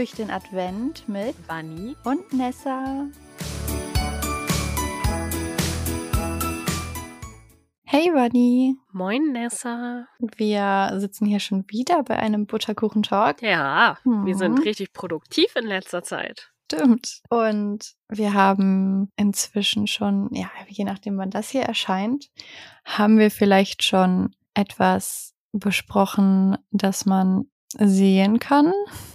durch den Advent mit Bunny. und Nessa. Hey Bunny, Moin, Nessa. wir sitzen hier schon wieder bei einem Butterkuchen-Talk. Ja, wir sind Mhm. richtig produktiv in letzter Zeit. Stimmt. Und wir haben inzwischen schon, ja, je nachdem, wann das hier erscheint, haben wir vielleicht schon etwas besprochen, das man sehen kann.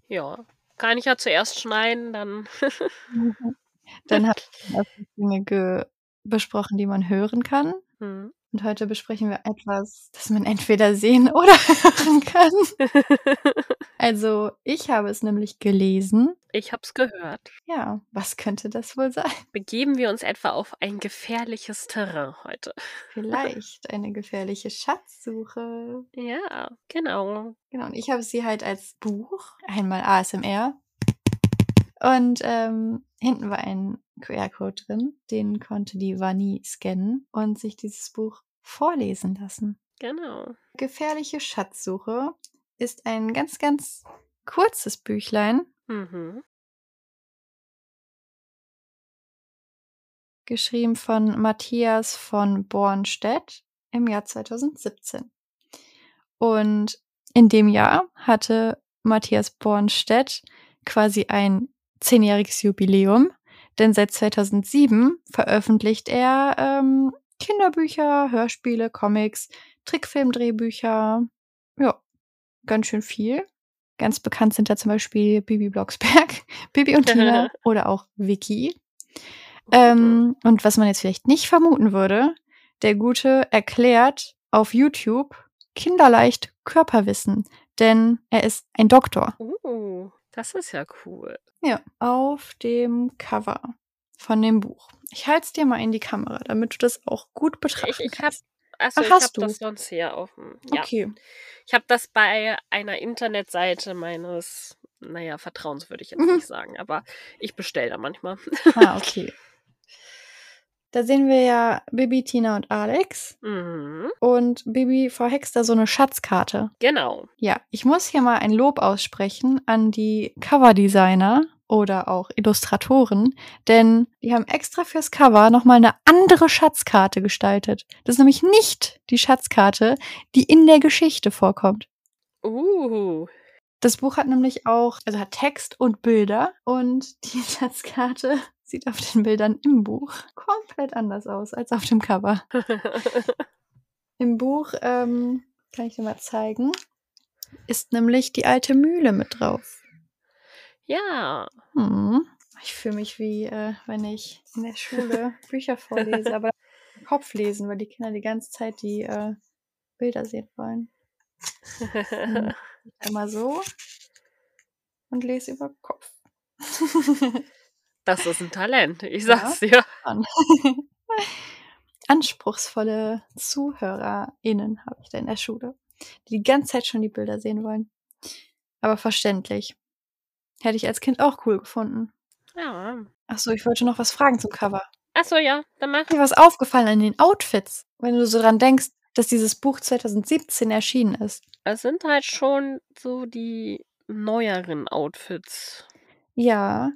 Ja, kann ich ja zuerst schneiden, dann. Dann haben wir erst Dinge ge besprochen, die man hören kann. Hm. Und heute besprechen wir etwas, das man entweder sehen oder hören kann. Also, ich habe es nämlich gelesen. ich hab's gehört. Ja, was könnte das wohl sein? Begeben wir uns etwa auf ein gefährliches Terrain heute. Vielleicht eine gefährliche Schatzsuche. Ja, genau. Genau, und ich habe sie halt als Buch, einmal ASMR. Und ähm, hinten war ein QR-Code drin, den konnte die Vani scannen und sich dieses Buch vorlesen lassen. Genau. Gefährliche Schatzsuche ist ein ganz, ganz kurzes Büchlein, Mhm. geschrieben von Matthias von Bornstedt im Jahr 2017. Und in dem Jahr hatte Matthias Bornstedt quasi ein zehnjähriges Jubiläum, denn seit 2007 veröffentlicht er ähm, Kinderbücher, Hörspiele, Comics, Trickfilmdrehbücher, ja, ganz schön viel. Ganz bekannt sind da zum Beispiel Bibi Blocksberg, Bibi und Tina oder auch Vicky. Ähm, und was man jetzt vielleicht nicht vermuten würde, der Gute erklärt auf YouTube kinderleicht Körperwissen, denn er ist ein Doktor. Uh, das ist ja cool. Ja, auf dem Cover von dem Buch. Ich halte es dir mal in die Kamera, damit du das auch gut betrachten Ich, ich hab, kannst. achso, Ach, ich hab hast du? das sonst hier auf dem. Ja. Okay. Ich habe das bei einer Internetseite meines, naja, Vertrauens würde ich jetzt Mhm. nicht sagen, aber ich bestelle da manchmal. Ah, okay. Da sehen wir ja Bibi, Tina und Alex. Mhm. Und Bibi verhext da so eine Schatzkarte. Genau. Ja, ich muss hier mal ein Lob aussprechen an die Coverdesigner oder auch Illustratoren, denn die haben extra fürs Cover nochmal eine andere Schatzkarte gestaltet. Das ist nämlich nicht die Schatzkarte, die in der Geschichte vorkommt. Uh. Das Buch hat nämlich auch, also hat Text und Bilder und die Schatzkarte sieht auf den Bildern im Buch komplett anders aus als auf dem Cover. Im Buch, ähm, kann ich dir mal zeigen, ist nämlich die alte Mühle mit drauf. ja. Hm. Ich fühle mich wie, äh, wenn ich in der Schule Bücher vorlese, aber Kopf lesen, weil die Kinder die ganze Zeit die äh, Bilder sehen wollen. Einmal so und lese über Kopf. Das ist ein Talent, ich Ja. sag's dir. An. Anspruchsvolle ZuhörerInnen habe ich da in der Schule, die die ganze Zeit schon die Bilder sehen wollen. Aber verständlich. Hätte ich als Kind auch cool gefunden. Ja. Ach so, ich wollte noch was fragen zum Cover. Achso, ja, dann mach. Dir was aufgefallen an den Outfits, wenn du so dran denkst, dass dieses Buch 2017 erschienen ist? Es sind halt schon so die neueren Outfits. Ja.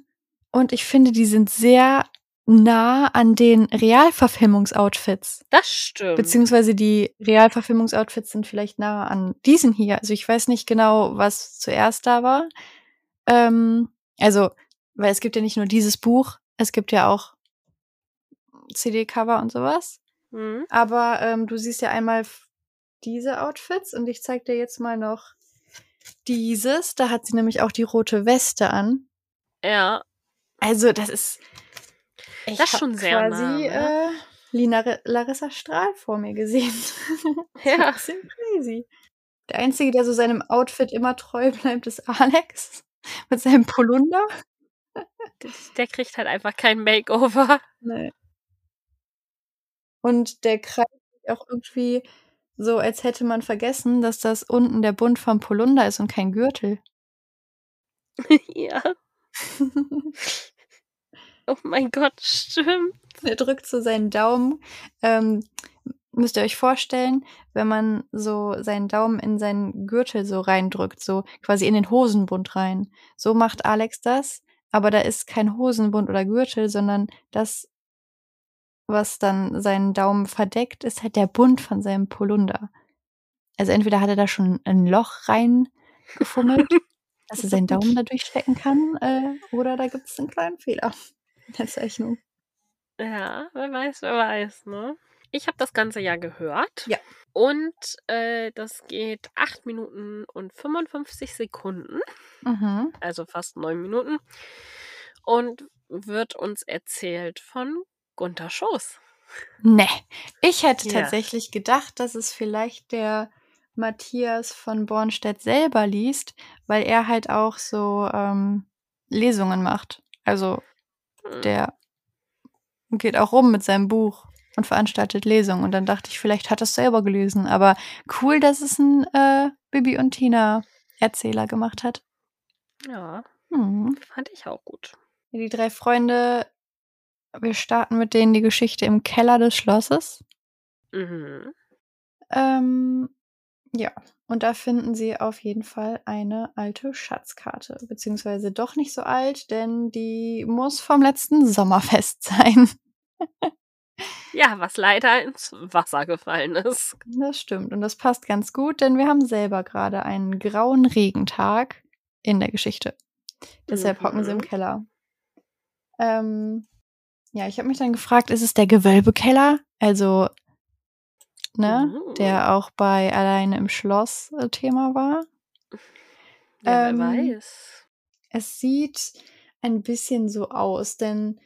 Und ich finde, die sind sehr nah an den Realverfilmungsoutfits. Das stimmt. Beziehungsweise die Realverfilmungsoutfits sind vielleicht nah an diesen hier. Also ich weiß nicht genau, was zuerst da war. Ähm, also, weil es gibt ja nicht nur dieses Buch, es gibt ja auch CD-Cover und sowas. Mhm. Aber ähm, du siehst ja einmal diese Outfits und ich zeig dir jetzt mal noch dieses. Da hat sie nämlich auch die rote Weste an. Ja, Also das ist ich Das ist schon sehr quasi nah, äh, ne? Lina Larissa Strahl vor mir gesehen. Ja. Ein bisschen crazy. Der einzige, der so seinem Outfit immer treu bleibt, ist Alex mit seinem Polunder. der, der kriegt halt einfach kein Makeover. Nee. Und der kreist sich auch irgendwie so, als hätte man vergessen, dass das unten der Bund vom Polunder ist und kein Gürtel. ja. Oh mein Gott, stimmt. er drückt so seinen Daumen ähm, müsst ihr euch vorstellen, wenn man so seinen Daumen in seinen Gürtel so reindrückt, so quasi in den Hosenbund rein. So macht Alex das, aber da ist kein Hosenbund oder Gürtel, sondern das, was dann seinen Daumen verdeckt, ist halt der Bund von seinem Polunder. Also entweder hat er da schon ein Loch reingefummelt, dass er seinen Daumen da durchstecken kann, äh, oder da gibt es einen kleinen Fehler in der Zeichnung. Ja, wer weiß, wer weiß, ne? Ich habe das ganze ja gehört. Ja. Und äh, das geht 8 Minuten und 55 Sekunden, Mhm. also fast 9 Minuten. Und wird uns erzählt von Gunther Schoß. Ne, ich hätte Ja. tatsächlich gedacht, dass es vielleicht der Matthias von Bornstedt selber liest, weil er halt auch so ähm, Lesungen macht. Also Hm. der geht auch rum mit seinem Buch und veranstaltet Lesungen. Und dann dachte ich, vielleicht hat er es selber gelesen. Aber cool, dass es ein äh, Bibi und Tina Erzähler gemacht hat. Ja, Hm. fand ich auch gut. Die drei Freunde, wir starten mit denen die Geschichte im Keller des Schlosses. Mhm. Ähm, ja, und da finden sie auf jeden Fall eine alte Schatzkarte. Beziehungsweise doch nicht so alt, denn die muss vom letzten Sommerfest sein. Ja, was leider ins Wasser gefallen ist. Das stimmt. Und das passt ganz gut, denn wir haben selber gerade einen grauen Regentag in der Geschichte. Deshalb hocken sie im Mhm. Keller. Ähm, ja, ich habe mich dann gefragt, ist es der Gewölbekeller? Also, ne, Mhm. der auch bei Alleine im Schloss äh, Thema war. Ja, Ähm, wer weiß. Es sieht ein bisschen so aus, denn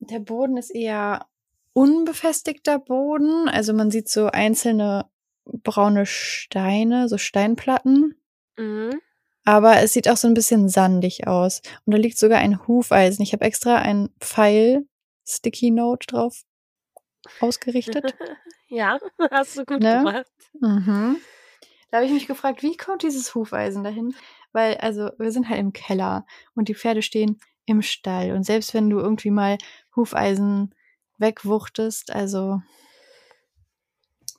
der Boden ist eher unbefestigter Boden. Also man sieht so einzelne braune Steine, so Steinplatten. Mhm. Aber es sieht auch so ein bisschen sandig aus. Und da liegt sogar ein Hufeisen. Ich habe extra ein Pfeil Sticky Note drauf ausgerichtet. ja, hast du gut Ne? gemacht. Mhm. Da habe ich mich gefragt, wie kommt dieses Hufeisen dahin? Weil, also, wir sind halt im Keller und die Pferde stehen im Stall. Und selbst wenn du irgendwie mal Hufeisen wegwuchtest, also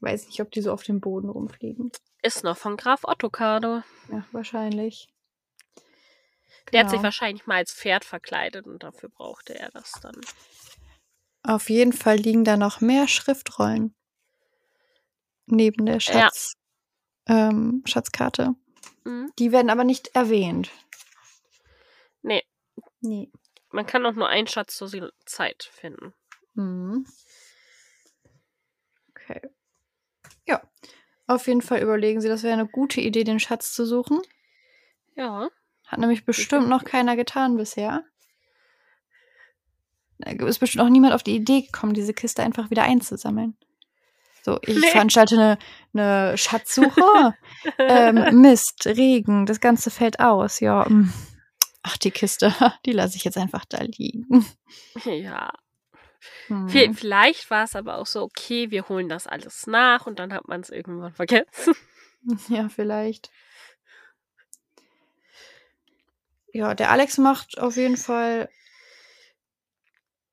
weiß nicht, ob die so auf dem Boden rumfliegen. Ist noch von Graf Ottokado. Ja, wahrscheinlich. Der hat sich Genau. wahrscheinlich mal als Pferd verkleidet und dafür brauchte er das dann. Auf jeden Fall liegen da noch mehr Schriftrollen neben der Schatz, ähm, Schatzkarte. Mhm. Die werden aber nicht erwähnt. Nee, Nee. man kann auch nur einen Schatz zur Zeit finden. Mhm. Okay. Ja. Auf jeden Fall überlegen Sie, das wäre eine gute Idee, den Schatz zu suchen. Ja. Hat nämlich bestimmt noch keiner getan bisher. Da ist bestimmt auch niemand auf die Idee gekommen, diese Kiste einfach wieder einzusammeln. So, ich Nee. veranstalte eine, eine Schatzsuche. ähm, Mist, Regen, das Ganze fällt aus. Ja, mm. ach, die Kiste, die lasse ich jetzt einfach da liegen. Ja. Hm. Vi- Vielleicht war es aber auch so, okay, wir holen das alles nach und dann hat man es irgendwann vergessen. Ja, vielleicht. Ja, der Alex macht auf jeden Fall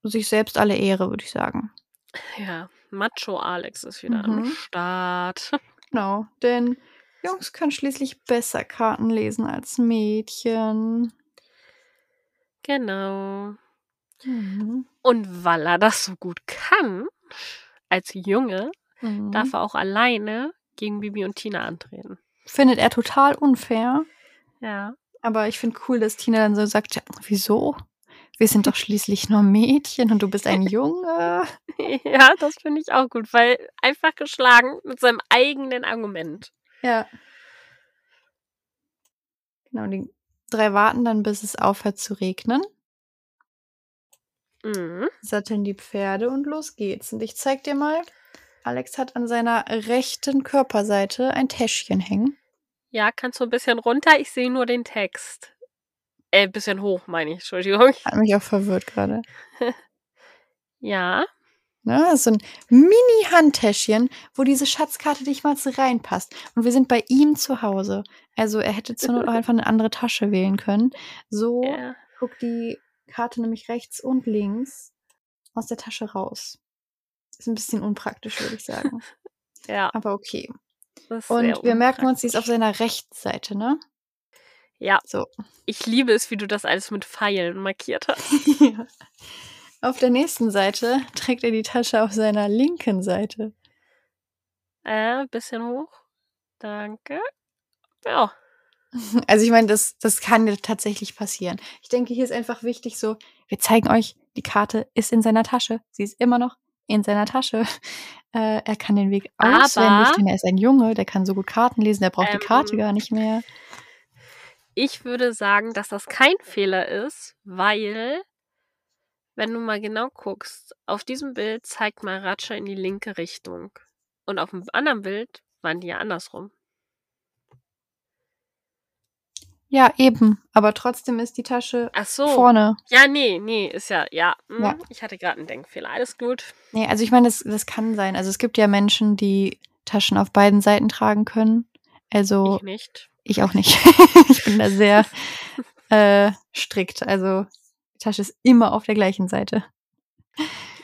sich selbst alle Ehre, würde ich sagen. Ja, Macho Alex ist wieder am Mhm. Start. Genau, denn Jungs können schließlich besser Karten lesen als Mädchen. Genau. Mhm. Und weil er das so gut kann, als Junge, Mhm. darf er auch alleine gegen Bibi und Tina antreten. Findet er total unfair. Ja. Aber ich finde cool, dass Tina dann so sagt, ja, wieso? Wir sind doch schließlich nur Mädchen und du bist ein Junge. Ja, das finde ich auch gut, weil einfach geschlagen mit seinem eigenen Argument. Ja. Genau, die drei warten dann, bis es aufhört zu regnen, Mhm. satteln die Pferde und los geht's. Und ich zeig dir mal, Alex hat an seiner rechten Körperseite ein Täschchen hängen. Ja, kannst du ein bisschen runter? Ich sehe nur den Text. Äh, ein bisschen hoch, meine ich, Entschuldigung. Hat mich auch verwirrt gerade. Ja. Ne, das ist so ein Mini-Handtäschchen, wo diese Schatzkarte nicht mal reinpasst. Und wir sind bei ihm zu Hause. Also er hätte zur Not auch einfach eine andere Tasche wählen können. So ja. guckt die Karte nämlich rechts und links aus der Tasche raus. Ist ein bisschen unpraktisch, würde ich sagen. Ja, Aber okay. Und wir merken uns, sie ist auf seiner rechten Seite, ne? Ja, So. ich liebe es, wie du das alles mit Pfeilen markiert hast. ja. Auf der nächsten Seite trägt er die Tasche auf seiner linken Seite. Äh, bisschen hoch. Danke. Ja, Also ich meine, das, das kann ja tatsächlich passieren. Ich denke, hier ist einfach wichtig so, wir zeigen euch, die Karte ist in seiner Tasche. Sie ist immer noch in seiner Tasche. Äh, er kann den Weg Aber- auswendig, denn er ist ein Junge, der kann so gut Karten lesen, der braucht die Karte Ähm, gar nicht mehr. Ich würde sagen, dass das kein Fehler ist, weil, wenn du mal genau guckst, auf diesem Bild zeigt Maracha in die linke Richtung. Und auf dem anderen Bild waren die ja andersrum. Ja, eben. Aber trotzdem ist die Tasche Ach so. vorne. Ja, nee, nee, ist ja, ja. hm, Ja. Ich hatte gerade einen Denkfehler. Alles gut. Nee, also ich meine, das, das kann sein. Also es gibt ja Menschen, die Taschen auf beiden Seiten tragen können. Also Ich nicht. Ich auch nicht. ich bin da sehr äh, strikt. Also die Tasche ist immer auf der gleichen Seite.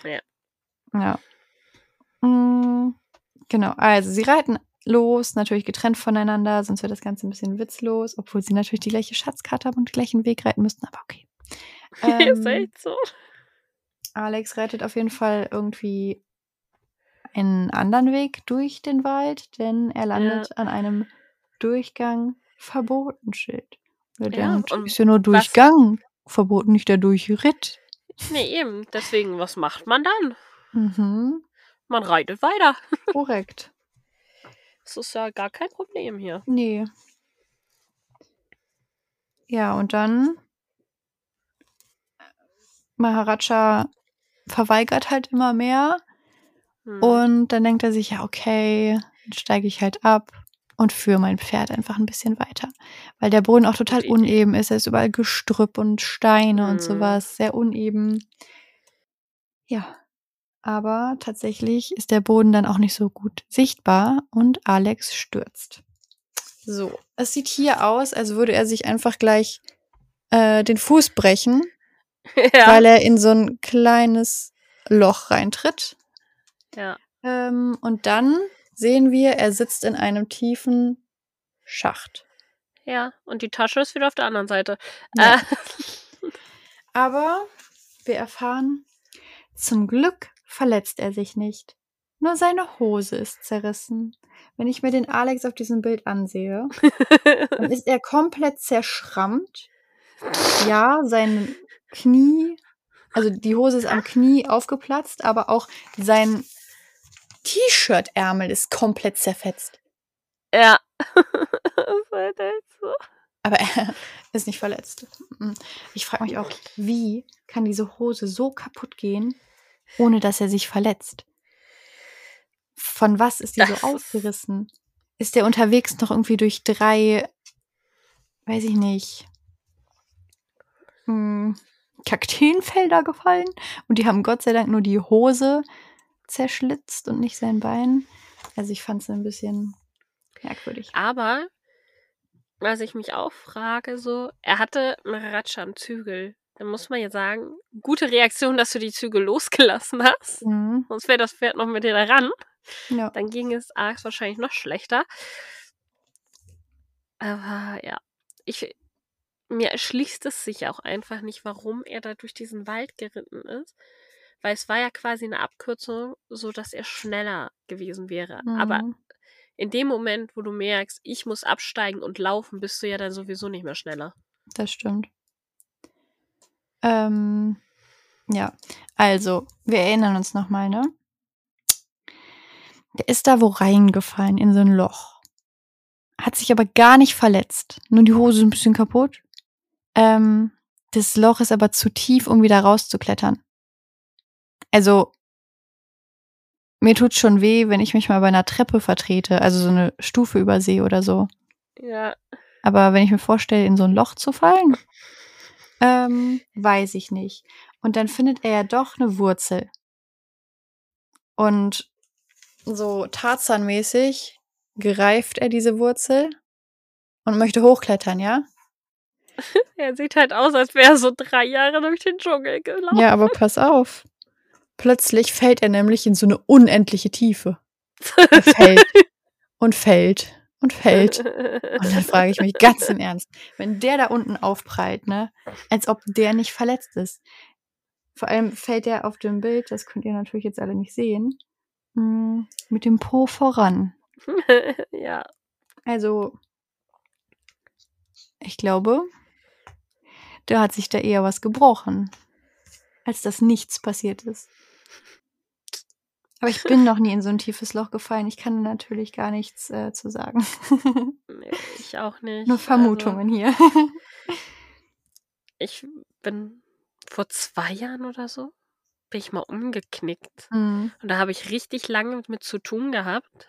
Ja. Ja. Mm, genau. Also sie reiten los, natürlich getrennt voneinander, sonst wird das Ganze ein bisschen witzlos, obwohl sie natürlich die gleiche Schatzkarte haben und den gleichen Weg reiten müssten, aber okay. ist Ähm, echt so. Alex reitet auf jeden Fall irgendwie einen anderen Weg durch den Wald, denn er landet an einem Durchgang Verbotenschild. Er Ja, denkt, und ist ja nur was- Durchgang, verboten nicht der Durchritt. Nee, eben. Deswegen, was macht man dann? Mhm, Man reitet weiter. korrekt. Das ist ja gar kein Problem hier. Nee. Ja, und dann Maharaja verweigert halt immer mehr Hm. und dann denkt er sich, ja, okay, dann steige ich halt ab und führe mein Pferd einfach ein bisschen weiter. Weil der Boden auch total uneben ist. Er ist überall Gestrüpp und Steine und Hm. sowas. Sehr uneben. Ja. Aber tatsächlich ist der Boden dann auch nicht so gut sichtbar und Alex stürzt. So. Es sieht hier aus, als würde er sich einfach gleich äh, den Fuß brechen, ja. weil er in so ein kleines Loch reintritt. ja. Ähm, und dann sehen wir, er sitzt in einem tiefen Schacht. Ja, und die Tasche ist wieder auf der anderen Seite. Ja. Äh, Aber wir erfahren, zum Glück verletzt er sich nicht. Nur seine Hose ist zerrissen. Wenn ich mir den Alex auf diesem Bild ansehe, dann ist er komplett zerschrammt. Ja, sein Knie, also die Hose ist am Knie aufgeplatzt, aber auch sein T-Shirt-Ärmel ist komplett zerfetzt. ja. Aber er ist nicht verletzt. Ich frage mich auch, wie kann diese Hose so kaputt gehen, ohne dass er sich verletzt? Von was ist die so aufgerissen? Ist der unterwegs noch irgendwie durch drei, weiß ich nicht, hm, Kakteenfelder gefallen? Und die haben Gott sei Dank nur die Hose zerschlitzt und nicht sein Bein. Also ich fand es ein bisschen merkwürdig. Aber, was ich mich auch frage, so, er hatte Maharaja am Zügel. Dann muss man ja sagen, gute Reaktion, dass du die Zügel losgelassen hast. Mhm. Sonst wäre das Pferd noch mit dir daran. Ja. Dann ging es Alex wahrscheinlich noch schlechter. Aber ja, ich, mir erschließt es sich auch einfach nicht, warum er da durch diesen Wald geritten ist. Weil es war ja quasi eine Abkürzung, so dass er schneller gewesen wäre. Aber Mhm. in dem Moment, wo du merkst, ich muss absteigen und laufen, bist du ja dann sowieso nicht mehr schneller. Das stimmt. Ähm, ja, also, wir erinnern uns nochmal, ne? Der ist da wo reingefallen, in so ein Loch. Hat sich aber gar nicht verletzt. Nur die Hose ist ein bisschen kaputt. Ähm, das Loch ist aber zu tief, um wieder rauszuklettern. Also, mir tut schon weh, wenn ich mich mal bei einer Treppe vertrete, also so eine Stufe übersehe oder so. Ja, Aber wenn ich mir vorstelle, in so ein Loch zu fallen, ähm, weiß ich nicht. Und dann findet er ja doch eine Wurzel. Und so Tarzan-mäßig greift er diese Wurzel und möchte hochklettern, ja? er sieht halt aus, als wäre er so drei Jahre durch den Dschungel gelaufen. Ja, aber pass auf. Plötzlich fällt er nämlich in so eine unendliche Tiefe. Er fällt und fällt und fällt. Und dann frage ich mich ganz im Ernst, wenn der da unten aufprallt, ne, als ob der nicht verletzt ist. Vor allem fällt er auf dem Bild, das könnt ihr natürlich jetzt alle nicht sehen, mm, mit dem Po voran. ja. Also, ich glaube, da hat sich da eher was gebrochen, als dass nichts passiert ist. Aber ich bin noch nie in so ein tiefes Loch gefallen. Ich kann natürlich gar nichts äh, zu sagen. Nee, ich auch nicht. Nur Vermutungen hier. Also, ich bin vor zwei Jahren oder so, bin ich mal umgeknickt. Mhm. Und da habe ich richtig lange mit zu tun gehabt.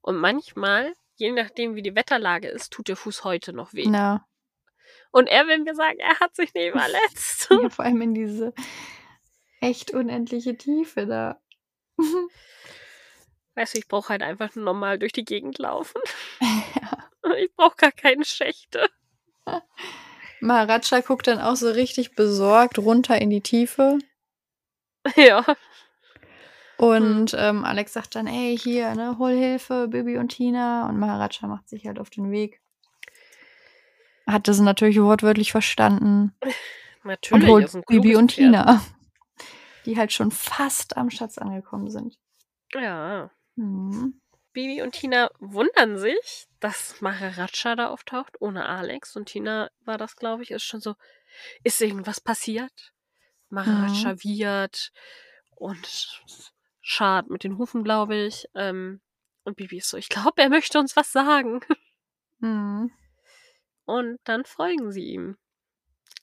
Und manchmal, je nachdem wie die Wetterlage ist, tut der Fuß heute noch weh. Na, Und er will mir sagen, er hat sich nicht verletzt. ja, vor allem in diese echt unendliche Tiefe da. Weißt du, ich brauche halt einfach nur normal durch die Gegend laufen. ja. Ich brauche gar keine Schächte. Maharaja guckt dann auch so richtig besorgt runter in die Tiefe. Ja. Und ähm, Alex sagt dann, ey, hier, ne, hol Hilfe, Bibi und Tina. Und Maharaja macht sich halt auf den Weg. Hat das natürlich wortwörtlich verstanden. Natürlich. Und holt Bibi und. Tina. Die halt schon fast am Schatz angekommen sind. Ja. Mhm. Bibi und Tina wundern sich, dass Maharaja da auftaucht, ohne Alex. Und Tina war das, glaube ich, ist schon so, ist irgendwas passiert? Maharaja Mhm. wiehert und schart mit den Hufen, glaube ich. Ähm, und Bibi ist so, ich glaube, er möchte uns was sagen. Mhm. Und dann folgen sie ihm.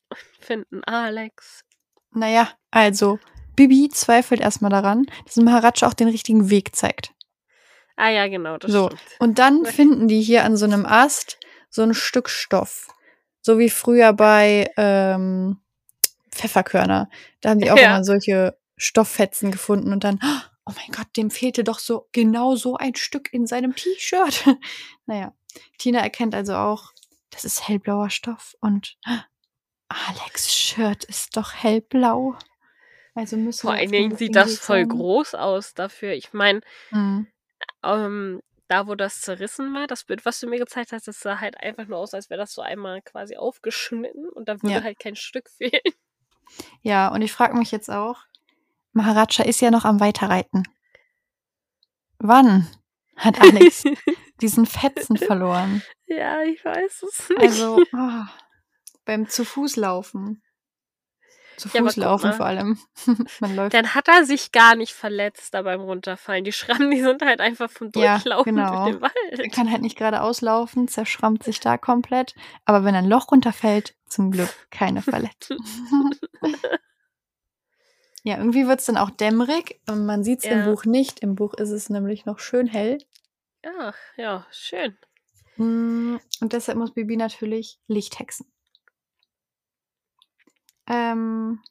Und finden Alex. Naja, also, Bibi zweifelt erstmal daran, dass Maharaja auch den richtigen Weg zeigt. Ah ja, genau, das So, stimmt. Und dann finden die hier an so einem Ast so ein Stück Stoff. So wie früher bei ähm, Pfefferkörner. Da haben die auch Ja. immer solche Stofffetzen gefunden und dann, oh mein Gott, dem fehlte doch so genau so ein Stück in seinem T-Shirt. naja, Tina erkennt also auch, das ist hellblauer Stoff und Alex Shirt ist doch hellblau. Also müssen Vor allen Dingen sieht das voll groß aus dafür. Ich meine, Mhm. ähm, da wo das zerrissen war, das Bild, was du mir gezeigt hast, das sah halt einfach nur aus, als wäre das so einmal quasi aufgeschnitten und da würde Ja. halt kein Stück fehlen. Ja, und ich frage mich jetzt auch, Maharaja ist ja noch am Weiterreiten. Wann hat Alex diesen Fetzen verloren? ja, ich weiß es nicht. Also ah, beim zu Fuß Ja, laufen vor allem. Man läuft. Dann hat er sich gar nicht verletzt da beim Runterfallen. Die Schrammen, die sind halt einfach vom Ja, Durchlaufen genau. durch den Er Wald. kann halt nicht geradeaus laufen, zerschrammt sich da komplett. Aber wenn ein Loch runterfällt, zum Glück keine Verletzung. ja, irgendwie wird es dann auch dämmerig. Und man sieht es im Ja. Buch nicht. Im Buch ist es nämlich noch schön hell. Ach, ja, schön. Mm, Und deshalb muss Bibi natürlich Licht hexen. Ähm,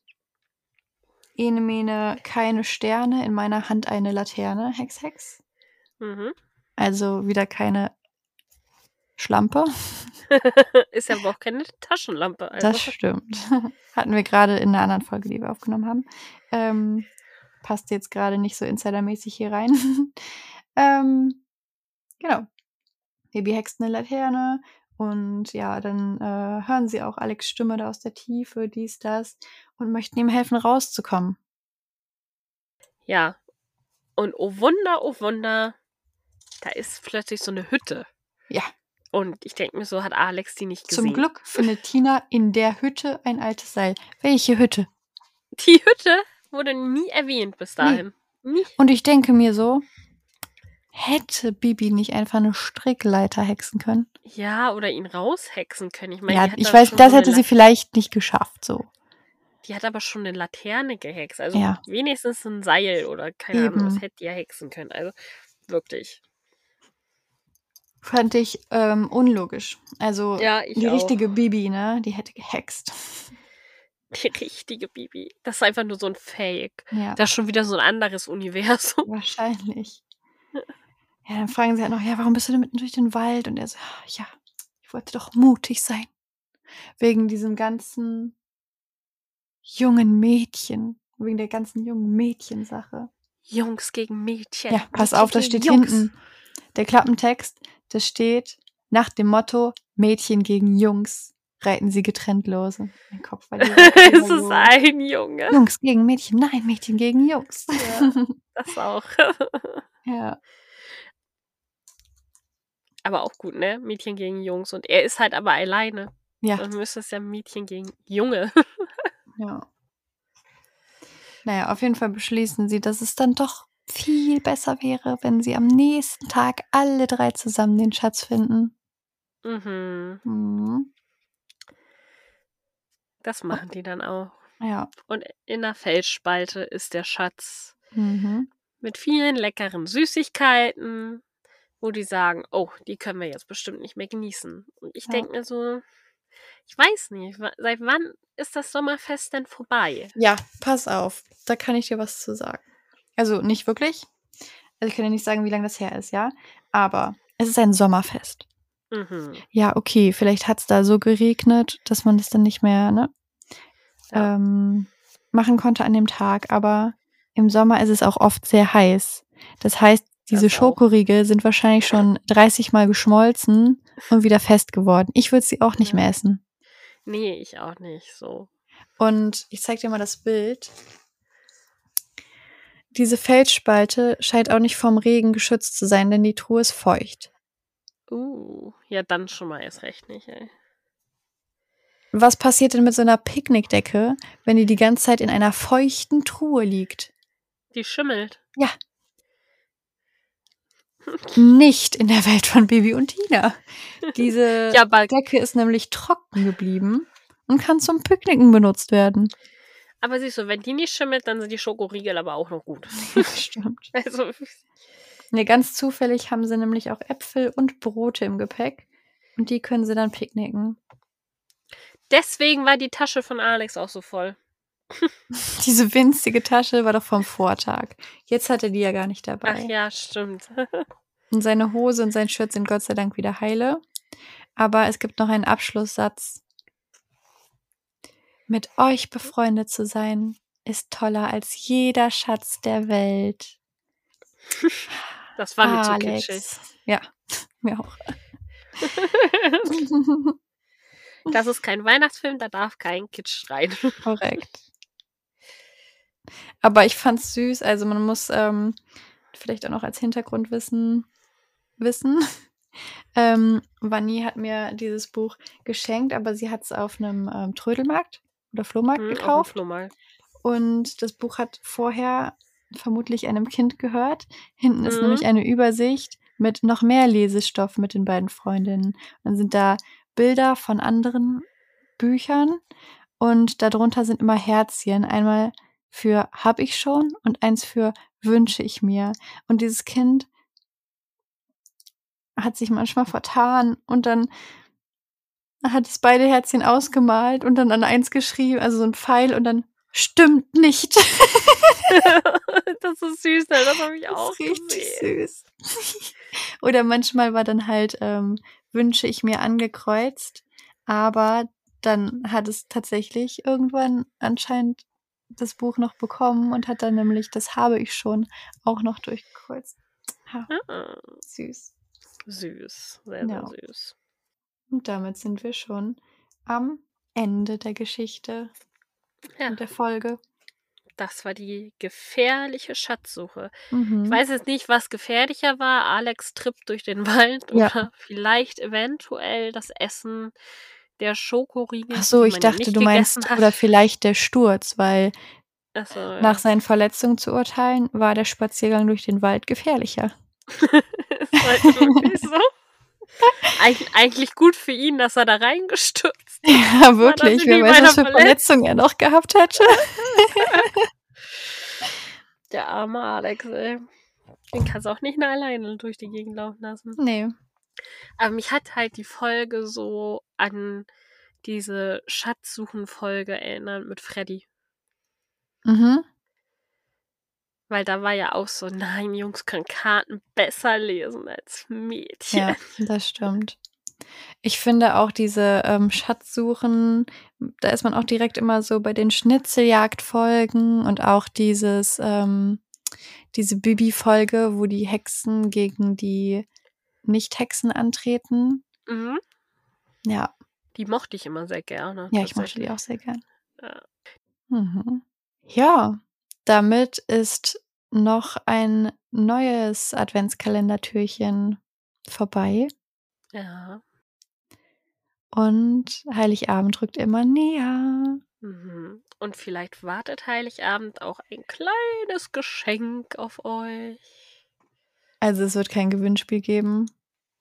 ene mene keine Sterne, in meiner Hand eine Laterne, Hex Hex. Mhm. Also wieder keine Schlampe. Ist ja aber auch keine Taschenlampe. Also. Das stimmt. Hatten wir gerade in einer anderen Folge, die wir aufgenommen haben. Ähm, passt jetzt gerade nicht so insidermäßig hier rein. ähm, genau. Baby hext eine Laterne und ja, dann äh, hören sie auch Alex Stimme da aus der Tiefe, dies, das und möchten ihm helfen, rauszukommen. Ja. Und oh Wunder, oh Wunder, da ist plötzlich so eine Hütte. Ja. Und ich denke mir so, hat Alex die nicht gesehen. Zum Glück findet Tina in der Hütte ein altes Seil. Welche Hütte? Die Hütte wurde nie erwähnt bis dahin. Nie. Und ich denke mir so, hätte Bibi nicht einfach eine Strickleiter hexen können? Ja, oder ihn raushexen können. Ich meine, ja, ich weiß, das so hätte sie vielleicht nicht geschafft, so. Die hat aber schon eine Laterne gehext. Also Ja. wenigstens ein Seil oder keine Ahnung, Eben. das hätte die ja hexen können. Also wirklich. Fand ich ähm, unlogisch. Also Ja, ich die auch. richtige Bibi, ne, die hätte gehext. Die richtige Bibi. Das ist einfach nur so ein Fake. Ja, Das ist schon wieder so ein anderes Universum. wahrscheinlich. Ja, dann fragen sie halt noch, ja, warum bist du denn mitten durch den Wald? Und er so, "Ah, ja, ich wollte doch mutig sein. Wegen diesem ganzen jungen Mädchen, Wegen der ganzen jungen Mädchensache. Jungs gegen Mädchen. Ja, pass Mädchen auf, das steht Jungs. hinten. Der Klappentext, das steht nach dem Motto Mädchen gegen Jungs. Reiten sie getrennt los. Mein Kopf war es ist ein Junge. Jungs gegen Mädchen. Nein, Mädchen gegen Jungs. Ja. Das auch. ja. Aber auch gut, ne? Mädchen gegen Jungs. Und er ist halt aber alleine. Ja. Dann müsste es ja Mädchen gegen Junge. Ja. Naja, auf jeden Fall beschließen sie, dass es dann doch viel besser wäre, wenn sie am nächsten Tag alle drei zusammen den Schatz finden. mhm. Mhm. Das machen die dann auch. Ja. Und in der Felsspalte ist der Schatz Mhm. mit vielen leckeren Süßigkeiten, wo die sagen, oh, die können wir jetzt bestimmt nicht mehr genießen. Und ich Ja. denke mir so, ich weiß nicht, seit wann ist das Sommerfest denn vorbei? Ja, pass auf. Da kann ich dir was zu sagen. Also nicht wirklich. Also ich kann dir nicht sagen, wie lange das her ist, ja. Aber es ist ein Sommerfest. Mhm. Ja, okay, vielleicht hat es da so geregnet, dass man das dann nicht mehr ne, Ja. ähm, machen konnte an dem Tag. Aber im Sommer ist es auch oft sehr heiß. Das heißt, diese Das auch. Schokoriegel sind wahrscheinlich schon 30 Mal geschmolzen und wieder fest geworden. Ich würde sie auch nicht Ja. mehr essen. Nee, ich auch nicht so. Und ich zeig dir mal das Bild. Diese Felsspalte scheint auch nicht vom Regen geschützt zu sein, denn die Truhe ist feucht. Uh, ja, dann schon mal erst recht nicht, ey. Was passiert denn mit so einer Picknickdecke, wenn die die ganze Zeit in einer feuchten Truhe liegt? Die schimmelt. Nicht in der Welt von Baby und Tina. Diese Ja, Decke ist nämlich trocken geblieben und kann zum Picknicken benutzt werden. aber siehst du, wenn die nicht schimmelt, dann sind die Schokoriegel aber auch noch gut. Stimmt. Also, Ne, ganz zufällig haben sie nämlich auch Äpfel und Brote im Gepäck. Und die können sie dann picknicken. deswegen war die Tasche von Alex auch so voll. Diese winzige Tasche war doch vom Vortag. Jetzt hat er die ja gar nicht dabei. Ach ja, stimmt. Und seine Hose und sein Shirt sind Gott sei Dank wieder heile. Aber es gibt noch einen Abschlusssatz. Mit euch befreundet zu sein, ist toller als jeder Schatz der Welt. Das war mir zu kitschig. Ja, mir auch. Das ist kein Weihnachtsfilm, da darf kein Kitsch rein. Korrekt. Aber ich fand's süß. Also man muss ähm, vielleicht auch noch als Hintergrundwissen wissen. Ähm, Vanni hat mir dieses Buch geschenkt, aber sie hat es auf einem ähm, Trödelmarkt oder Flohmarkt Hm, dem gekauft. Flohmarkt. Und das Buch hat vorher vermutlich einem Kind gehört. Hinten ist Mhm. nämlich eine Übersicht mit noch mehr Lesestoff mit den beiden Freundinnen. Dann sind da Bilder von anderen Büchern und darunter sind immer Herzchen. Einmal für hab ich schon und eins für wünsche ich mir. Und dieses Kind hat sich manchmal vertan und dann hat es beide Herzchen ausgemalt und dann an eins geschrieben, also so ein Pfeil und dann stimmt nicht. das ist süß, ne? das habe ich Das auch ist richtig gesehen. süß. Oder manchmal war dann halt ähm, wünsche ich mir angekreuzt, aber dann hat es tatsächlich irgendwann anscheinend das Buch noch bekommen und hat dann nämlich das habe ich schon auch noch durchgekreuzt. Ha, Ah, süß. süß, sehr, Ja. sehr süß. Und damit sind wir schon am Ende der Geschichte Ja, und der Folge. das war die gefährliche Schatzsuche. Mhm. Ich weiß jetzt nicht, was gefährlicher war, Alex Trip durch den Wald Ja. oder vielleicht eventuell das Essen der Schokoriegel. Ach so, ich dachte, du meinst hat. oder vielleicht der Sturz, weil so, ja. nach seinen Verletzungen zu urteilen, war der Spaziergang durch den Wald gefährlicher. ist so. Eig eigentlich gut für ihn, dass er da reingestürzt Ja, wirklich. Wer weiß, was für? Verletzungen er noch gehabt hätte. Der arme Alex, ey. Den kannst du auch nicht mehr alleine durch die Gegend laufen lassen. Nee. Aber mich hat halt die Folge so an diese Schatzsuchen-Folge erinnert mit Freddy. Mhm. Weil da war ja auch so, nein, Jungs können Karten besser lesen als Mädchen. Ja, das stimmt. Ich finde auch diese ähm, Schatzsuchen, da ist man auch direkt immer so bei den Schnitzeljagdfolgen und auch dieses, ähm, diese Bibi-Folge, wo die Hexen gegen die Nicht-Hexen antreten. Mhm. Ja, Die mochte ich immer sehr gerne. ja, ich mochte die auch sehr gern. Ja. Mhm. Ja, damit ist noch ein neues Adventskalendertürchen vorbei Ja. und Heiligabend rückt immer näher. Mhm. Und vielleicht wartet Heiligabend auch ein kleines Geschenk auf euch. Also es wird kein Gewinnspiel geben.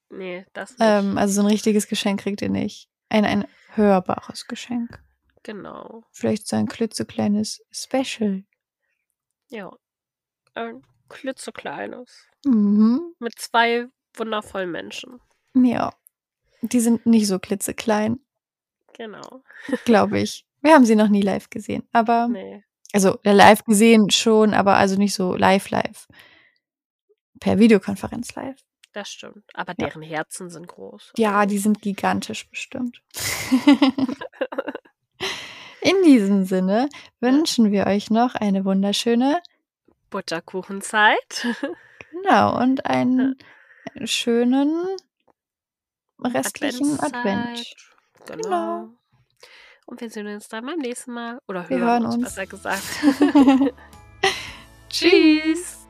Nee, das nicht. Ähm, also so ein richtiges Geschenk kriegt ihr nicht. Ein, ein hörbares Geschenk. genau. Vielleicht so ein klitzekleines Special. Ja. Ein klitzekleines. Mhm. Mit zwei wundervollen Menschen. Ja. Die sind nicht so klitzeklein, Genau. glaube ich. Wir haben sie noch nie live gesehen. Aber, Nee. also ja, live gesehen schon, aber also nicht so live live. Per Videokonferenz live. Das stimmt. Aber Ja. deren Herzen sind groß. Ja, Also, die sind gigantisch bestimmt. In diesem Sinne wünschen wir euch noch eine wunderschöne, Butterkuchenzeit. genau, und einen schönen restlichen Advent. Genau. Genau. Und wir sehen uns dann beim nächsten Mal. Oder Wir hören, hören uns, uns. besser gesagt. Tschüss.